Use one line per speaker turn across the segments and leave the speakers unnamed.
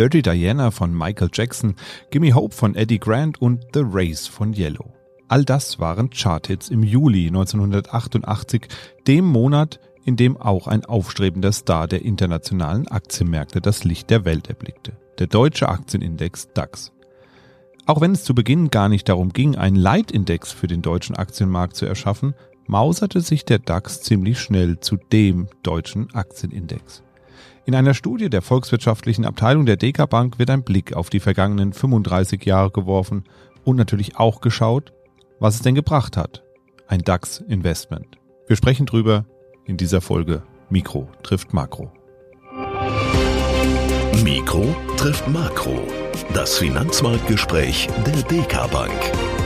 Dirty Diana von Michael Jackson, Gimme Hope von Eddie Grant und The Race von Yellow. All das waren Charthits im Juli 1988, dem Monat, in dem auch ein aufstrebender Star der internationalen Aktienmärkte das Licht der Welt erblickte. Der deutsche Aktienindex DAX. Auch wenn es zu Beginn gar nicht darum ging, einen Leitindex für den deutschen Aktienmarkt zu erschaffen, mauserte sich der DAX ziemlich schnell zu dem deutschen Aktienindex. In einer Studie der volkswirtschaftlichen Abteilung der DK Bank wird ein Blick auf die vergangenen 35 Jahre geworfen und natürlich auch geschaut, was es denn gebracht hat. Ein DAX-Investment. Wir sprechen drüber in dieser Folge Mikro trifft Makro.
Mikro trifft Makro. Das Finanzmarktgespräch der DK Bank.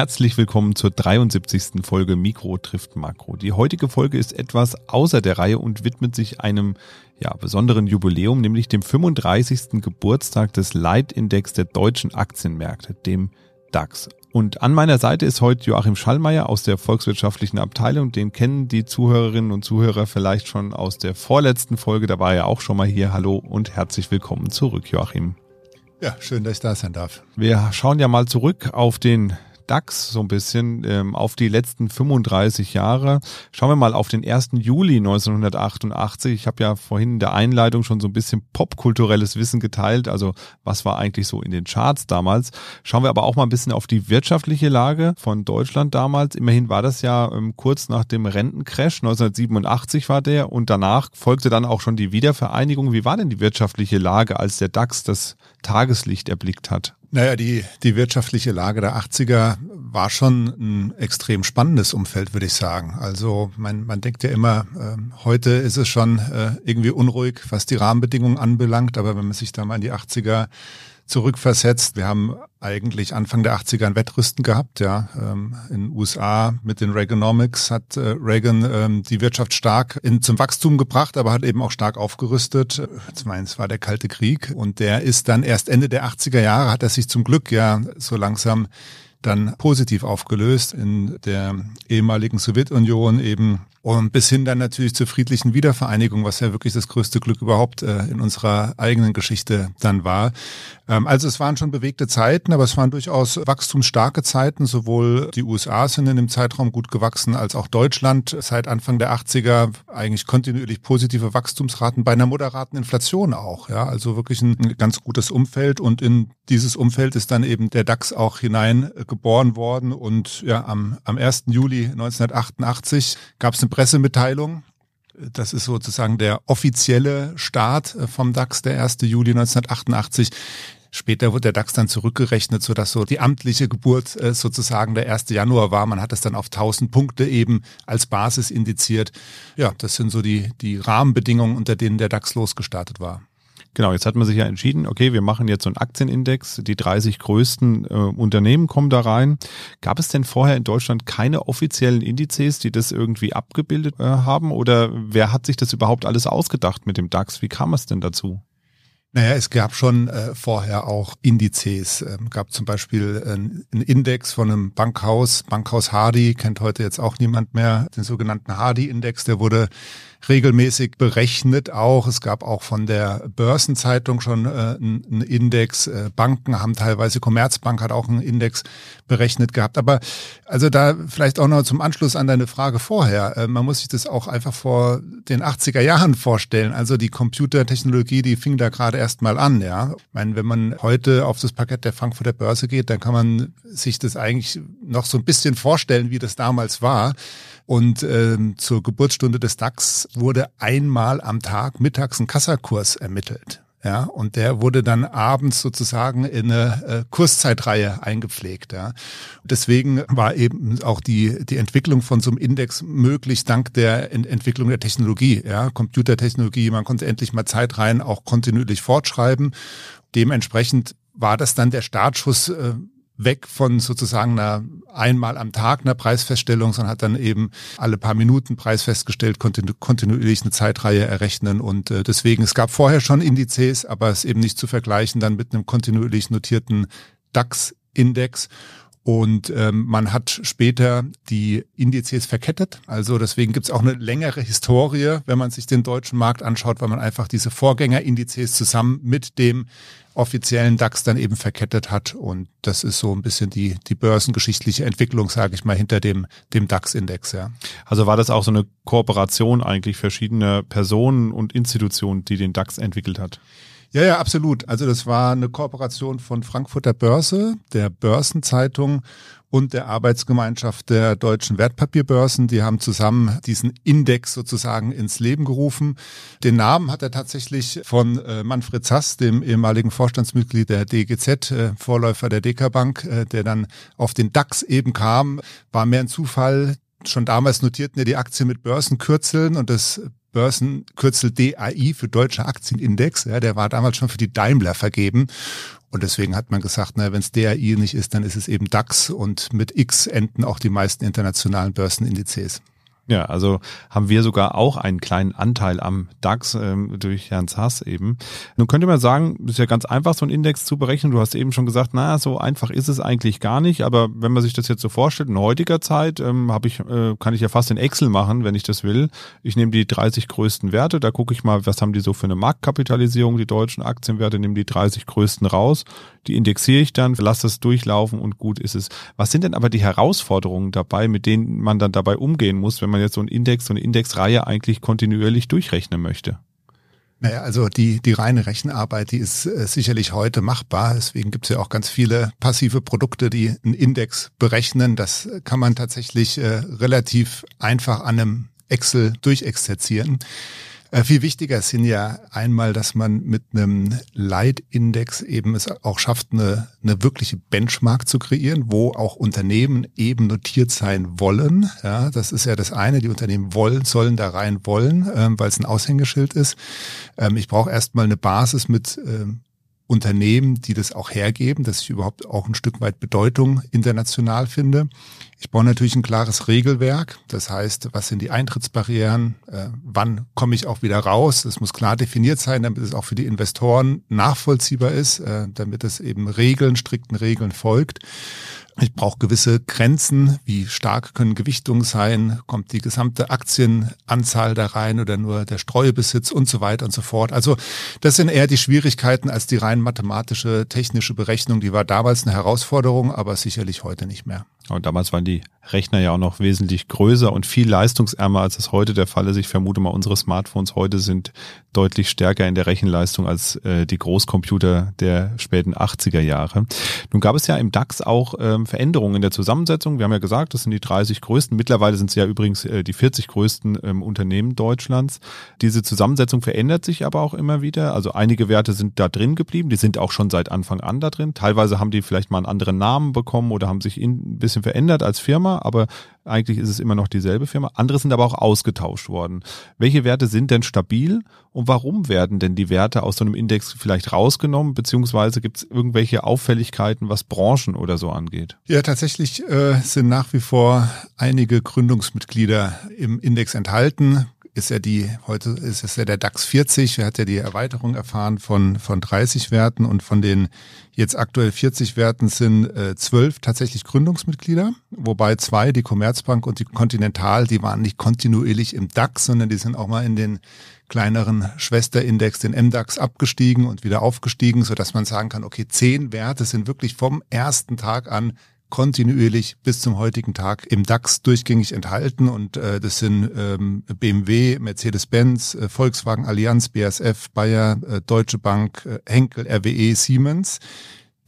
Herzlich willkommen zur 73. Folge Mikro trifft Makro. Die heutige Folge ist etwas außer der Reihe und widmet sich einem ja, besonderen Jubiläum, nämlich dem 35. Geburtstag des Leitindex der deutschen Aktienmärkte, dem DAX. Und an meiner Seite ist heute Joachim Schallmeier aus der volkswirtschaftlichen Abteilung. Den kennen die Zuhörerinnen und Zuhörer vielleicht schon aus der vorletzten Folge. Da war er auch schon mal hier. Hallo und herzlich willkommen zurück, Joachim.
Ja, schön, dass ich da sein darf.
Wir schauen ja mal zurück auf den DAX so ein bisschen ähm, auf die letzten 35 Jahre. Schauen wir mal auf den 1. Juli 1988. Ich habe ja vorhin in der Einleitung schon so ein bisschen popkulturelles Wissen geteilt. Also was war eigentlich so in den Charts damals? Schauen wir aber auch mal ein bisschen auf die wirtschaftliche Lage von Deutschland damals. Immerhin war das ja ähm, kurz nach dem Rentencrash. 1987 war der und danach folgte dann auch schon die Wiedervereinigung. Wie war denn die wirtschaftliche Lage, als der DAX das Tageslicht erblickt hat?
Naja, die, die wirtschaftliche Lage der 80er war schon ein extrem spannendes Umfeld, würde ich sagen. Also man, man denkt ja immer, äh, heute ist es schon äh, irgendwie unruhig, was die Rahmenbedingungen anbelangt, aber wenn man sich da mal in die 80er zurückversetzt. Wir haben eigentlich Anfang der 80er ein Wettrüsten gehabt, ja. Ähm, in den USA mit den Reaganomics hat äh, Reagan ähm, die Wirtschaft stark in, zum Wachstum gebracht, aber hat eben auch stark aufgerüstet. Ich meine, es war der Kalte Krieg und der ist dann erst Ende der 80er Jahre hat er sich zum Glück ja so langsam dann positiv aufgelöst in der ehemaligen Sowjetunion eben und bis hin dann natürlich zur friedlichen Wiedervereinigung, was ja wirklich das größte Glück überhaupt äh, in unserer eigenen Geschichte dann war. Ähm, also es waren schon bewegte Zeiten, aber es waren durchaus wachstumsstarke Zeiten. Sowohl die USA sind in dem Zeitraum gut gewachsen, als auch Deutschland seit Anfang der 80er eigentlich kontinuierlich positive Wachstumsraten bei einer moderaten Inflation auch. Ja, also wirklich ein ganz gutes Umfeld und in dieses Umfeld ist dann eben der DAX auch hineingeboren worden und ja, am, am 1. Juli 1988 gab es eine Pressemitteilung. Das ist sozusagen der offizielle Start äh, vom DAX, der 1. Juli 1988. Später wurde der DAX dann zurückgerechnet, sodass so die amtliche Geburt äh, sozusagen der 1. Januar war. Man hat es dann auf 1000 Punkte eben als Basis indiziert. Ja, das sind so die, die Rahmenbedingungen, unter denen der DAX losgestartet war.
Genau, jetzt hat man sich ja entschieden, okay, wir machen jetzt so einen Aktienindex, die 30 größten äh, Unternehmen kommen da rein. Gab es denn vorher in Deutschland keine offiziellen Indizes, die das irgendwie abgebildet äh, haben? Oder wer hat sich das überhaupt alles ausgedacht mit dem DAX? Wie kam es denn dazu?
Naja, es gab schon äh, vorher auch Indizes. Ähm, gab zum Beispiel äh, einen Index von einem Bankhaus, Bankhaus Hardy, kennt heute jetzt auch niemand mehr, den sogenannten Hardy-Index, der wurde regelmäßig berechnet auch. Es gab auch von der Börsenzeitung schon äh, einen Index. Äh, Banken haben teilweise, Commerzbank hat auch einen Index berechnet gehabt. Aber also da vielleicht auch noch zum Anschluss an deine Frage vorher. Äh, man muss sich das auch einfach vor den 80er Jahren vorstellen. Also die Computertechnologie, die fing da gerade erst mal an. Ja, ich meine, wenn man heute auf das Parkett der Frankfurter Börse geht, dann kann man sich das eigentlich noch so ein bisschen vorstellen, wie das damals war. Und ähm, zur Geburtsstunde des DAX wurde einmal am Tag mittags ein Kassakurs ermittelt. Ja, und der wurde dann abends sozusagen in eine äh, Kurszeitreihe eingepflegt. Ja. Deswegen war eben auch die, die Entwicklung von so einem Index möglich dank der Ent Entwicklung der Technologie, ja, Computertechnologie. Man konnte endlich mal Zeitreihen auch kontinuierlich fortschreiben. Dementsprechend war das dann der Startschuss äh, weg von sozusagen einer einmal am Tag einer Preisfeststellung, sondern hat dann eben alle paar Minuten Preis festgestellt, konnte kontinuierlich eine Zeitreihe errechnen und äh, deswegen, es gab vorher schon Indizes, aber es eben nicht zu vergleichen dann mit einem kontinuierlich notierten DAX-Index Und ähm, man hat später die Indizes verkettet. Also deswegen gibt's auch eine längere Historie, wenn man sich den deutschen Markt anschaut, weil man einfach diese Vorgängerindizes zusammen mit dem offiziellen DAX dann eben verkettet hat. Und das ist so ein bisschen die, die börsengeschichtliche Entwicklung, sage ich mal, hinter dem, dem DAX-Index. Ja.
Also war das auch so eine Kooperation eigentlich verschiedener Personen und Institutionen, die den DAX entwickelt hat?
Ja, ja, absolut. Also das war eine Kooperation von Frankfurter Börse, der Börsenzeitung und der Arbeitsgemeinschaft der deutschen Wertpapierbörsen. Die haben zusammen diesen Index sozusagen ins Leben gerufen. Den Namen hat er tatsächlich von äh, Manfred Zass, dem ehemaligen Vorstandsmitglied der DGZ, äh, Vorläufer der DK Bank, äh, der dann auf den DAX eben kam. War mehr ein Zufall. Schon damals notierten ja die Aktien mit Börsenkürzeln und das Börsenkürzel DAI für Deutscher Aktienindex. Ja, der war damals schon für die Daimler vergeben. Und deswegen hat man gesagt, na, wenn es DAI nicht ist, dann ist es eben DAX und mit X enden auch die meisten internationalen Börsenindizes.
Ja, also haben wir sogar auch einen kleinen Anteil am DAX ähm, durch Herrn Zass eben. Nun könnte man sagen, ist ja ganz einfach, so ein Index zu berechnen. Du hast eben schon gesagt, na, so einfach ist es eigentlich gar nicht. Aber wenn man sich das jetzt so vorstellt, in heutiger Zeit ähm, habe ich, äh, kann ich ja fast in Excel machen, wenn ich das will. Ich nehme die 30 größten Werte, da gucke ich mal, was haben die so für eine Marktkapitalisierung, die deutschen Aktienwerte, nehme die 30 größten raus, die indexiere ich dann, lasse das durchlaufen und gut ist es. Was sind denn aber die Herausforderungen dabei, mit denen man dann dabei umgehen muss, wenn man man jetzt so einen Index, so eine Indexreihe eigentlich kontinuierlich durchrechnen möchte?
Naja, also die, die reine Rechenarbeit, die ist äh, sicherlich heute machbar. Deswegen gibt es ja auch ganz viele passive Produkte, die einen Index berechnen. Das kann man tatsächlich äh, relativ einfach an einem Excel durchexerzieren. Äh, viel wichtiger sind ja einmal, dass man mit einem Leitindex eben es auch schafft, eine, eine wirkliche Benchmark zu kreieren, wo auch Unternehmen eben notiert sein wollen. Ja, das ist ja das eine. Die Unternehmen wollen, sollen da rein wollen, ähm, weil es ein Aushängeschild ist. Ähm, ich brauche erstmal eine Basis mit ähm, Unternehmen, die das auch hergeben, dass ich überhaupt auch ein Stück weit Bedeutung international finde. Ich brauche natürlich ein klares Regelwerk. Das heißt, was sind die Eintrittsbarrieren? Äh, wann komme ich auch wieder raus? Das muss klar definiert sein, damit es auch für die Investoren nachvollziehbar ist, äh, damit es eben Regeln, strikten Regeln folgt. Ich brauche gewisse Grenzen. Wie stark können Gewichtungen sein? Kommt die gesamte Aktienanzahl da rein oder nur der Streubesitz und so weiter und so fort. Also das sind eher die Schwierigkeiten als die rein mathematische, technische Berechnung. Die war damals eine Herausforderung, aber sicherlich heute nicht mehr.
Und damals waren die Rechner ja auch noch wesentlich größer und viel leistungsärmer, als es heute der Fall ist. Ich vermute mal, unsere Smartphones heute sind deutlich stärker in der Rechenleistung als äh, die Großcomputer der späten 80er Jahre. Nun gab es ja im DAX auch ähm, Veränderungen in der Zusammensetzung. Wir haben ja gesagt, das sind die 30 größten. Mittlerweile sind es ja übrigens äh, die 40 größten ähm, Unternehmen Deutschlands. Diese Zusammensetzung verändert sich aber auch immer wieder. Also einige Werte sind da drin geblieben. Die sind auch schon seit Anfang an da drin. Teilweise haben die vielleicht mal einen anderen Namen bekommen oder haben sich in, ein bisschen bisschen verändert als Firma, aber eigentlich ist es immer noch dieselbe Firma. Andere sind aber auch ausgetauscht worden. Welche Werte sind denn stabil und warum werden denn die Werte aus so einem Index vielleicht rausgenommen, beziehungsweise gibt es irgendwelche Auffälligkeiten, was Branchen oder so angeht?
Ja, tatsächlich äh, sind nach wie vor einige Gründungsmitglieder im Index enthalten ist ja die, heute ist es ja der DAX 40, er hat ja die Erweiterung erfahren von, von 30 Werten? Und von den jetzt aktuell 40 Werten sind äh, zwölf äh, tatsächlich Gründungsmitglieder, wobei zwei, die Commerzbank und die Continental, die waren nicht kontinuierlich im DAX, sondern die sind auch mal in den kleineren Schwesterindex, den MDAX, abgestiegen und wieder aufgestiegen, so dass man sagen kann, okay, zehn Werte sind wirklich vom ersten Tag an kontinuierlich bis zum heutigen Tag im DAX durchgängig enthalten und äh, das sind ähm, BMW, Mercedes-Benz, äh, Volkswagen Allianz, BASF, Bayer, äh, Deutsche Bank, äh, Henkel, RWE, Siemens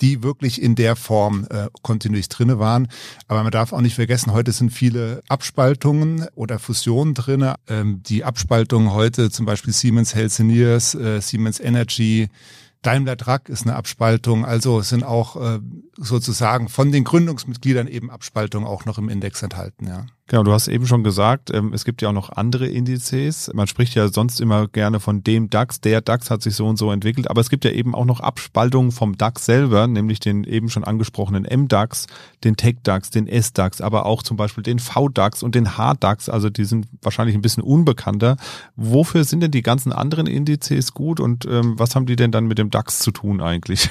die wirklich in der Form äh, kontinuierlich drinne waren. Aber man darf auch nicht vergessen, heute sind viele Abspaltungen oder Fusionen drinne. Ähm, die Abspaltungen heute, zum Beispiel Siemens Healthineers, äh, Siemens Energy, Daimler Truck ist eine Abspaltung, also sind auch äh, sozusagen von den Gründungsmitgliedern eben Abspaltungen auch noch im Index enthalten, ja.
Genau, du hast eben schon gesagt, ähm, es gibt ja auch noch andere Indizes. Man spricht ja sonst immer gerne von dem DAX. Der DAX hat sich so und so entwickelt, aber es gibt ja eben auch noch Abspaltungen vom DAX selber, nämlich den eben schon angesprochenen MDAX, den TechDAX, den SDAX, aber auch zum Beispiel den VDAX und den HDAX. Also die sind wahrscheinlich ein bisschen unbekannter. Wofür sind denn die ganzen anderen Indizes gut und ähm, was haben die denn dann mit dem DAX zu tun eigentlich?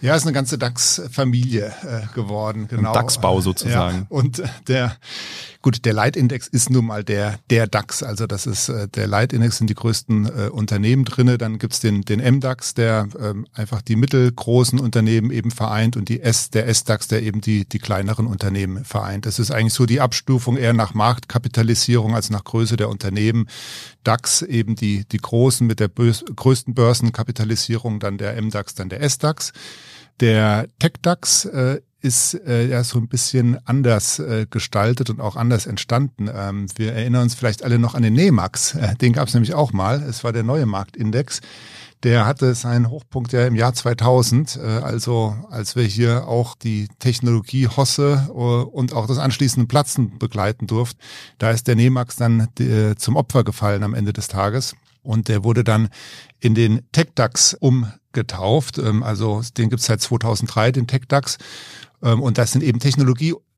Ja, ist eine ganze DAX-Familie äh, geworden,
genau. DAX-Bau sozusagen.
Ja, und der Gut, der Leitindex ist nun mal der, der DAX. Also das ist äh, der Leitindex sind die größten äh, Unternehmen drinne. Dann gibt's den, den MDAX, der ähm, einfach die mittelgroßen Unternehmen eben vereint und die S, der S-DAX, der eben die, die kleineren Unternehmen vereint. Das ist eigentlich so die Abstufung eher nach Marktkapitalisierung als nach Größe der Unternehmen. DAX eben die, die großen mit der größten Börsenkapitalisierung, dann der MDAX, dann der S-DAX. Der TechDAX äh, ist äh, ja so ein bisschen anders äh, gestaltet und auch anders entstanden. Ähm, wir erinnern uns vielleicht alle noch an den NEMAX. Äh, den gab es nämlich auch mal. Es war der neue Marktindex. Der hatte seinen Hochpunkt ja im Jahr 2000, äh, also als wir hier auch die Technologie Hosse äh, und auch das anschließende Platzen begleiten durften. Da ist der NEMAX dann äh, zum Opfer gefallen am Ende des Tages. Und der wurde dann in den TechDAX umgetauft. Ähm, also den gibt's seit 2003, den TechDAX. Ähm, und das sind eben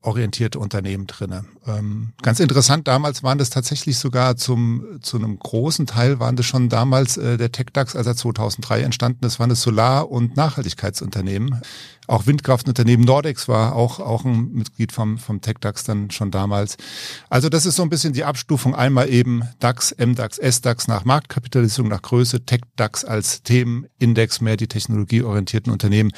technologieorientierte Unternehmen drinne. Ähm, ganz interessant, damals waren das tatsächlich sogar zum, zu einem großen Teil waren das schon damals äh, der TechDAX, als er 2003 entstanden ist, waren es Solar- und Nachhaltigkeitsunternehmen. Auch Windkraftunternehmen Nordex war auch, auch ein Mitglied vom, vom TechDAX dann schon damals. Also das ist so ein bisschen die Abstufung. Einmal eben DAX, MDAX, SDAX nach Marktkapitalisierung, nach Größe, TechDAX als Themenindex, mehr die technologieorientierten Unternehmen.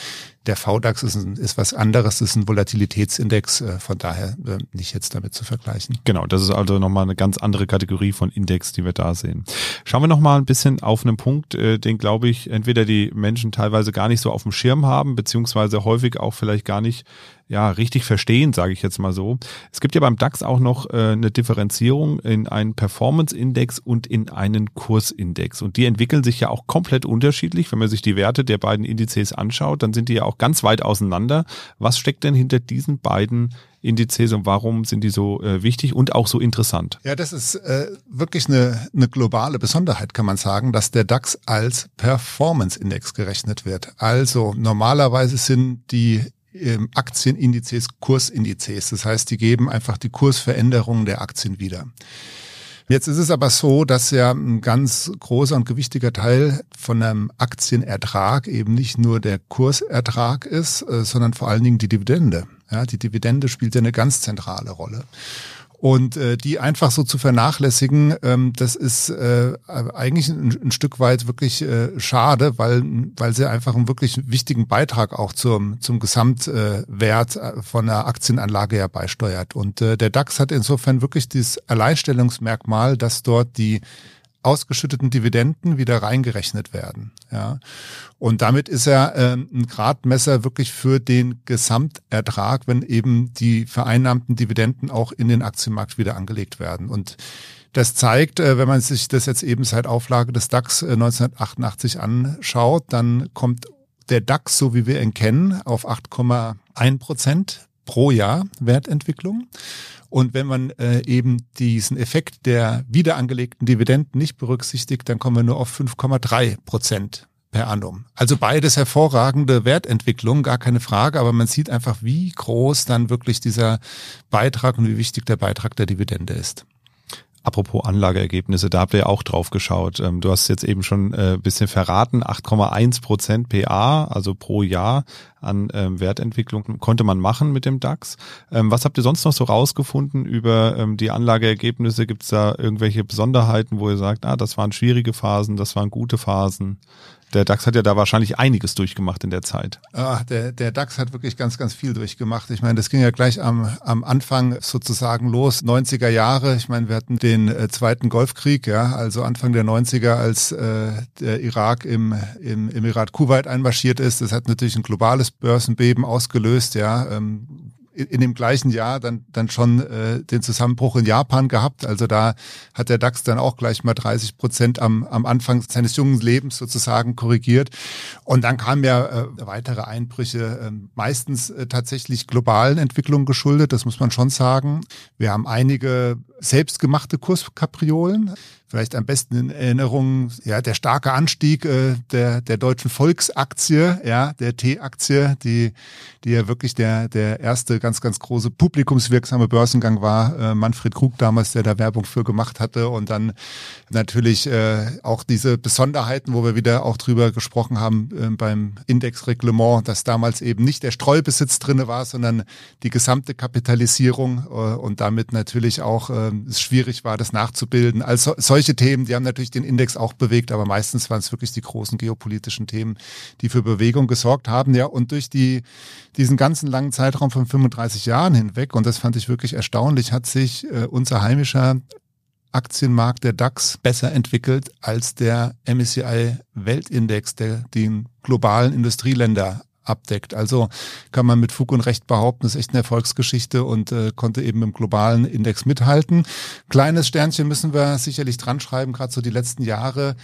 Der VDAX ist, ein, ist was anderes, ist ein Volatilitätsindex, äh, von daher äh, nicht jetzt damit zu vergleichen.
Genau, das ist also nochmal eine ganz andere Kategorie von Index, die wir da sehen. Schauen wir nochmal ein bisschen auf einen Punkt, äh, den glaube ich entweder die Menschen teilweise gar nicht so auf dem Schirm haben, beziehungsweise häufig auch vielleicht gar nicht ja, richtig verstehen, sage ich jetzt mal so. Es gibt ja beim DAX auch noch äh, eine Differenzierung in einen Performance-Index und in einen Kursindex. Und die entwickeln sich ja auch komplett unterschiedlich. Wenn man sich die Werte der beiden Indizes anschaut, dann sind die ja auch ganz weit auseinander. Was steckt denn hinter diesen beiden Indizes und warum sind die so äh, wichtig und auch so interessant?
Ja, das ist äh, wirklich eine, eine globale Besonderheit, kann man sagen, dass der DAX als Performance-Index gerechnet wird. Also normalerweise sind die Aktienindizes Kursindizes. Das heißt, die geben einfach die Kursveränderungen der Aktien wieder. Jetzt ist es aber so, dass ja ein ganz großer und gewichtiger Teil von einem Aktienertrag eben nicht nur der Kursertrag ist, äh, sondern vor allen Dingen die Dividende. Ja, die Dividende spielt ja eine ganz zentrale Rolle. Und äh, die einfach so zu vernachlässigen, ähm, das ist äh, eigentlich ein, ein Stück weit wirklich äh, schade, weil, weil sie einfach einen wirklich wichtigen Beitrag auch zum, zum Gesamtwert äh, von der Aktienanlage ja beisteuert. Und äh, der DAX hat insofern wirklich dieses Alleinstellungsmerkmal, dass dort die ausgeschütteten Dividenden wieder reingerechnet werden. Ja. Und damit ist er äh, ein Gradmesser wirklich für den Gesamtertrag, wenn eben die vereinnahmten Dividenden auch in den Aktienmarkt wieder angelegt werden. Und das zeigt, äh, wenn man sich das jetzt eben seit Auflage des DAX äh, 1988 anschaut, dann kommt der DAX, so wie wir ihn kennen, auf 8,1 Prozent pro Jahr Wertentwicklung. Und wenn man äh, eben diesen Effekt der wiederangelegten Dividenden nicht berücksichtigt, dann kommen wir nur auf 5,3 Prozent per annum. Also beides hervorragende Wertentwicklung, gar keine Frage, aber man sieht einfach, wie groß dann wirklich dieser Beitrag und wie wichtig der Beitrag der Dividende ist.
Apropos Anlageergebnisse, da habt ihr ja auch drauf geschaut. Ähm, du hast jetzt eben schon ein äh, bisschen verraten, 8,1 Prozent PA, also pro Jahr an ähm, Wertentwicklung konnte man machen mit dem DAX. Ähm, was habt ihr sonst noch so rausgefunden über die Anlageergebnisse? Gibt es da irgendwelche Besonderheiten, wo ihr sagt, ah, das waren schwierige Phasen, das waren gute Phasen? Der DAX hat ja da wahrscheinlich einiges durchgemacht in der Zeit.
Ach, der, der DAX hat wirklich ganz, ganz viel durchgemacht. Ich meine, das ging ja gleich am, am Anfang sozusagen los, 90er Jahre. Ich meine, wir hatten den äh, zweiten Golfkrieg, ja, also Anfang der 90er, als äh, der Irak im, im Emirat Kuwait einmarschiert ist. Das hat natürlich ein globales Börsenbeben ausgelöst, ja. Ähm, in dem gleichen Jahr dann, dann schon äh, den Zusammenbruch in Japan gehabt. Also da hat der DAX dann auch gleich mal 30 Prozent am, am Anfang seines jungen Lebens sozusagen korrigiert. Und dann kamen ja äh, weitere Einbrüche, äh, meistens äh, tatsächlich globalen Entwicklungen geschuldet, das muss man schon sagen. Wir haben einige selbstgemachte Kurskapriolen. Vielleicht am besten in Erinnerung, ja, der starke Anstieg äh, der, der deutschen Volksaktie, ja, der T-Aktie, die, die ja wirklich der, der erste ganz, ganz große publikumswirksame Börsengang war. Äh, Manfred Krug damals, der da Werbung für gemacht hatte. Und dann natürlich äh, auch diese Besonderheiten, wo wir wieder auch drüber gesprochen haben äh, beim Indexreglement, dass damals eben nicht der Streubesitz drinne war, sondern die gesamte Kapitalisierung äh, und damit natürlich auch äh, es schwierig war, das nachzubilden. Also solche Themen, die haben natürlich den Index auch bewegt, aber meistens waren es wirklich die großen geopolitischen Themen, die für Bewegung gesorgt haben. Ja, und durch die, diesen ganzen langen Zeitraum von 35 Jahren hinweg, und das fand ich wirklich erstaunlich, hat sich äh, unser heimischer Aktienmarkt der DAX besser entwickelt als der MSCI Weltindex, der den globalen Industrieländer abdeckt. Also kann man mit Fug und Recht behaupten, ist echt eine Erfolgsgeschichte und äh, konnte eben im globalen Index mithalten. Kleines Sternchen müssen wir sicherlich dran schreiben, gerade so die letzten Jahre.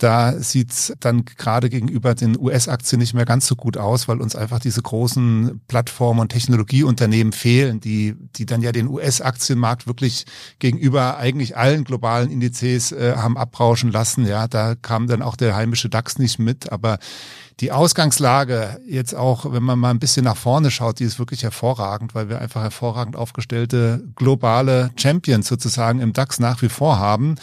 Da sieht's dann gerade gegenüber den US-Aktien nicht mehr ganz so gut aus, weil uns einfach diese großen Plattformen und Technologieunternehmen fehlen, die, die dann ja den US-Aktienmarkt wirklich gegenüber eigentlich allen globalen Indizes äh, haben abrauschen lassen. Ja, da kam dann auch der heimische DAX nicht mit, aber die Ausgangslage jetzt auch, wenn man mal ein bisschen nach vorne schaut, die ist wirklich hervorragend, weil wir einfach hervorragend aufgestellte globale Champions sozusagen im DAX nach wie vor haben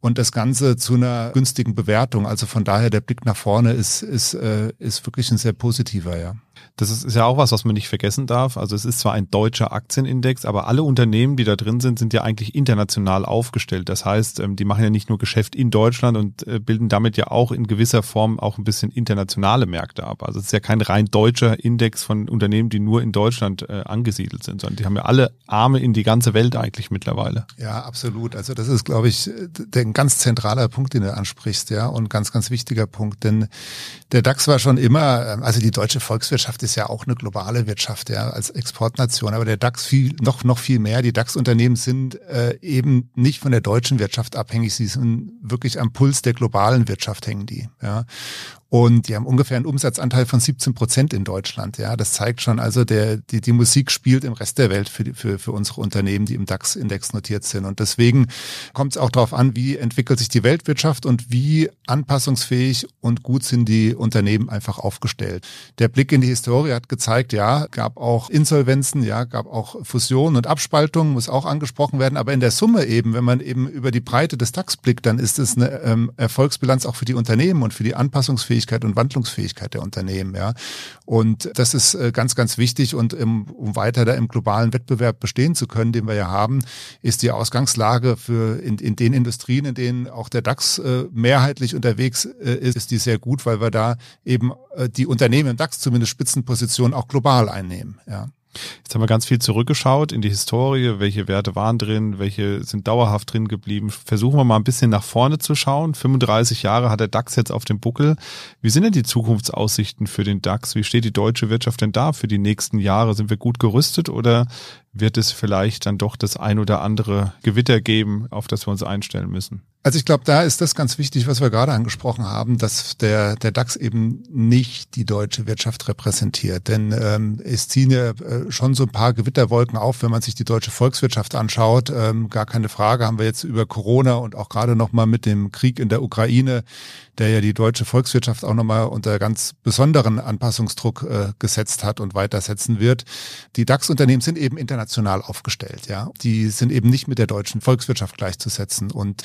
und das Ganze zu einer günstigen Bewertung. Also von daher der Blick nach vorne ist, ist, äh, ist wirklich ein sehr positiver, ja.
Das ist, ist ja auch was, was man nicht vergessen darf. Also es ist zwar ein deutscher Aktienindex, aber alle Unternehmen, die da drin sind, sind ja eigentlich international aufgestellt. Das heißt, ähm, die machen ja nicht nur Geschäft in Deutschland und äh, bilden damit ja auch in gewisser Form auch ein bisschen internationale Märkte ab. Also es ist ja kein rein deutscher Index von Unternehmen, die nur in Deutschland äh, angesiedelt sind, sondern die haben ja alle Arme in die ganze Welt eigentlich mittlerweile.
Ja, absolut. Also das ist, glaube ich, ein ganz zentraler Punkt, den du ansprichst, ja, und ganz, ganz wichtiger Punkt. Denn der DAX war schon immer, ähm, also die deutsche Volkswirtschaft ist ja auch eine globale Wirtschaft, ja, als Exportnation. Aber der DAX viel, noch, noch viel mehr. Die DAX-Unternehmen sind äh, eben nicht von der deutschen Wirtschaft abhängig. Sie sind wirklich am Puls der globalen Wirtschaft hängen die, ja. Und die haben ungefähr einen Umsatzanteil von 17 Prozent in Deutschland. Ja, das zeigt schon, also der, die, die Musik spielt im Rest der Welt für, die, für, für unsere Unternehmen, die im DAX-Index notiert sind. Und deswegen kommt es auch darauf an, wie entwickelt sich die Weltwirtschaft und wie anpassungsfähig und gut sind die Unternehmen einfach aufgestellt. Der Blick in die Historie hat gezeigt, ja, gab auch Insolvenzen, ja, gab auch Fusionen und Abspaltungen, muss auch angesprochen werden. Aber in der Summe eben, wenn man eben über die Breite des DAX blickt, dann ist es eine ähm, Erfolgsbilanz auch für die Unternehmen und für die Anpassungsfähigkeit Leistungsfähigkeit und Wandlungsfähigkeit der Unternehmen. Ja. Und das ist äh, ganz, ganz wichtig. Und um weiter da im globalen Wettbewerb bestehen zu können, den wir ja haben, ist die Ausgangslage für in, in den Industrien, in denen auch der DAX äh, mehrheitlich unterwegs äh, ist, ist die sehr gut, weil wir da eben die Unternehmen im DAX zumindest Spitzenpositionen auch global einnehmen. Ja.
Jetzt haben wir ganz viel zurückgeschaut in die Historie, welche Werte waren drin, welche sind dauerhaft drin geblieben. Versuchen wir mal ein bisschen nach vorne zu schauen. 35 Jahre hat der DAX jetzt auf dem Buckel. Wie sind denn die Zukunftsaussichten für den DAX? Wie steht die deutsche Wirtschaft denn da für die nächsten Jahre? Sind wir gut gerüstet oder wird es vielleicht dann doch das ein oder andere Gewitter geben, auf das wir uns einstellen müssen?
Also ich glaube, da ist das ganz wichtig, was wir gerade angesprochen haben, dass der, der DAX eben nicht die deutsche Wirtschaft repräsentiert. Denn ähm, es ziehen ja äh, schon so ein paar Gewitterwolken auf, wenn man sich die deutsche Volkswirtschaft anschaut. Ähm, gar keine Frage, haben wir jetzt über Corona und auch gerade nochmal mit dem Krieg in der Ukraine der ja die deutsche Volkswirtschaft auch nochmal unter ganz besonderen Anpassungsdruck äh, gesetzt hat und weitersetzen wird. Die DAX-Unternehmen sind eben international aufgestellt, ja. Die sind eben nicht mit der deutschen Volkswirtschaft gleichzusetzen. Und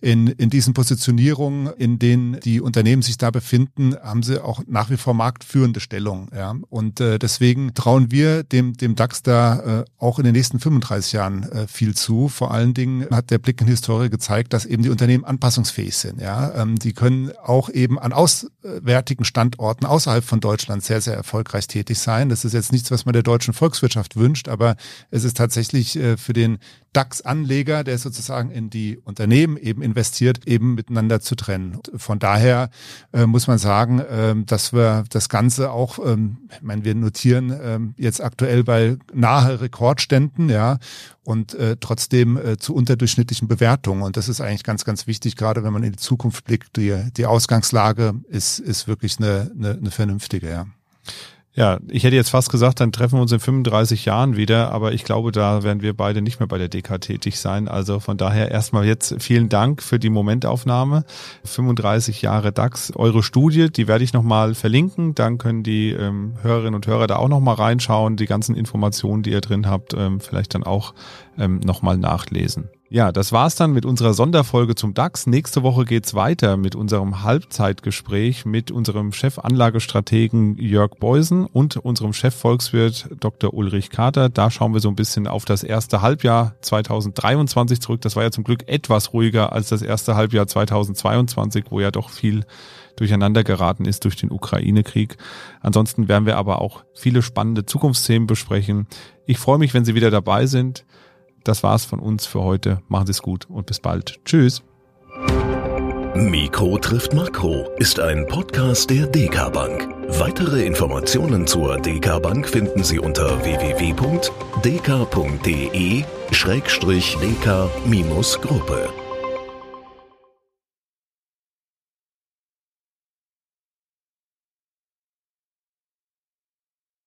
in, in diesen Positionierungen, in denen die Unternehmen sich da befinden, haben sie auch nach wie vor marktführende Stellung, ja. Und äh, deswegen trauen wir dem, dem DAX da äh, auch in den nächsten 35 Jahren äh, viel zu. Vor allen Dingen hat der Blick in die Historie gezeigt, dass eben die Unternehmen anpassungsfähig sind, ja. Ähm, die können auch eben an auswärtigen Standorten außerhalb von Deutschland sehr, sehr erfolgreich tätig sein. Das ist jetzt nichts, was man der deutschen Volkswirtschaft wünscht, aber es ist tatsächlich äh, für den DAX-Anleger, der sozusagen in die Unternehmen eben investiert, eben miteinander zu trennen. Von daher äh, muss man sagen, äh, dass wir das Ganze auch, ähm, ich meine, wir notieren äh, jetzt aktuell bei nahe Rekordständen, ja, und äh, trotzdem äh, zu unterdurchschnittlichen Bewertungen. Und das ist eigentlich ganz, ganz wichtig, gerade wenn man in die Zukunft blickt. Die, die Ausgangslage ist, ist wirklich eine, eine, eine vernünftige, ja.
Ja, ich hätte jetzt fast gesagt, dann treffen wir uns in 35 Jahren wieder, aber ich glaube, da werden wir beide nicht mehr bei der DK tätig sein. Also von daher erstmal jetzt vielen Dank für die Momentaufnahme. 35 Jahre DAX, eure Studie, die werde ich nochmal verlinken. Dann können die ähm, Hörerinnen und Hörer da auch nochmal reinschauen, die ganzen Informationen, die ihr drin habt, ähm, vielleicht dann auch ähm, nochmal nachlesen. Ja, das war's dann mit unserer Sonderfolge zum DAX. Nächste Woche geht's weiter mit unserem Halbzeitgespräch mit unserem Chefanlagestrategen Jörg Beusen und unserem Chefvolkswirt Dr. Ulrich Kater. Da schauen wir so ein bisschen auf das erste Halbjahr 2023 zurück. Das war ja zum Glück etwas ruhiger als das erste Halbjahr 2022, wo ja doch viel durcheinander geraten ist durch den Ukraine-Krieg. Ansonsten werden wir aber auch viele spannende Zukunftsthemen besprechen. Ich freue mich, wenn Sie wieder dabei sind. Das war's von uns für heute. Machen Sie es gut und bis bald. Tschüss.
Mikro trifft Makro ist ein Podcast der DK Bank. Weitere Informationen zur DK Bank finden Sie unter www.dk.de-dk-gruppe.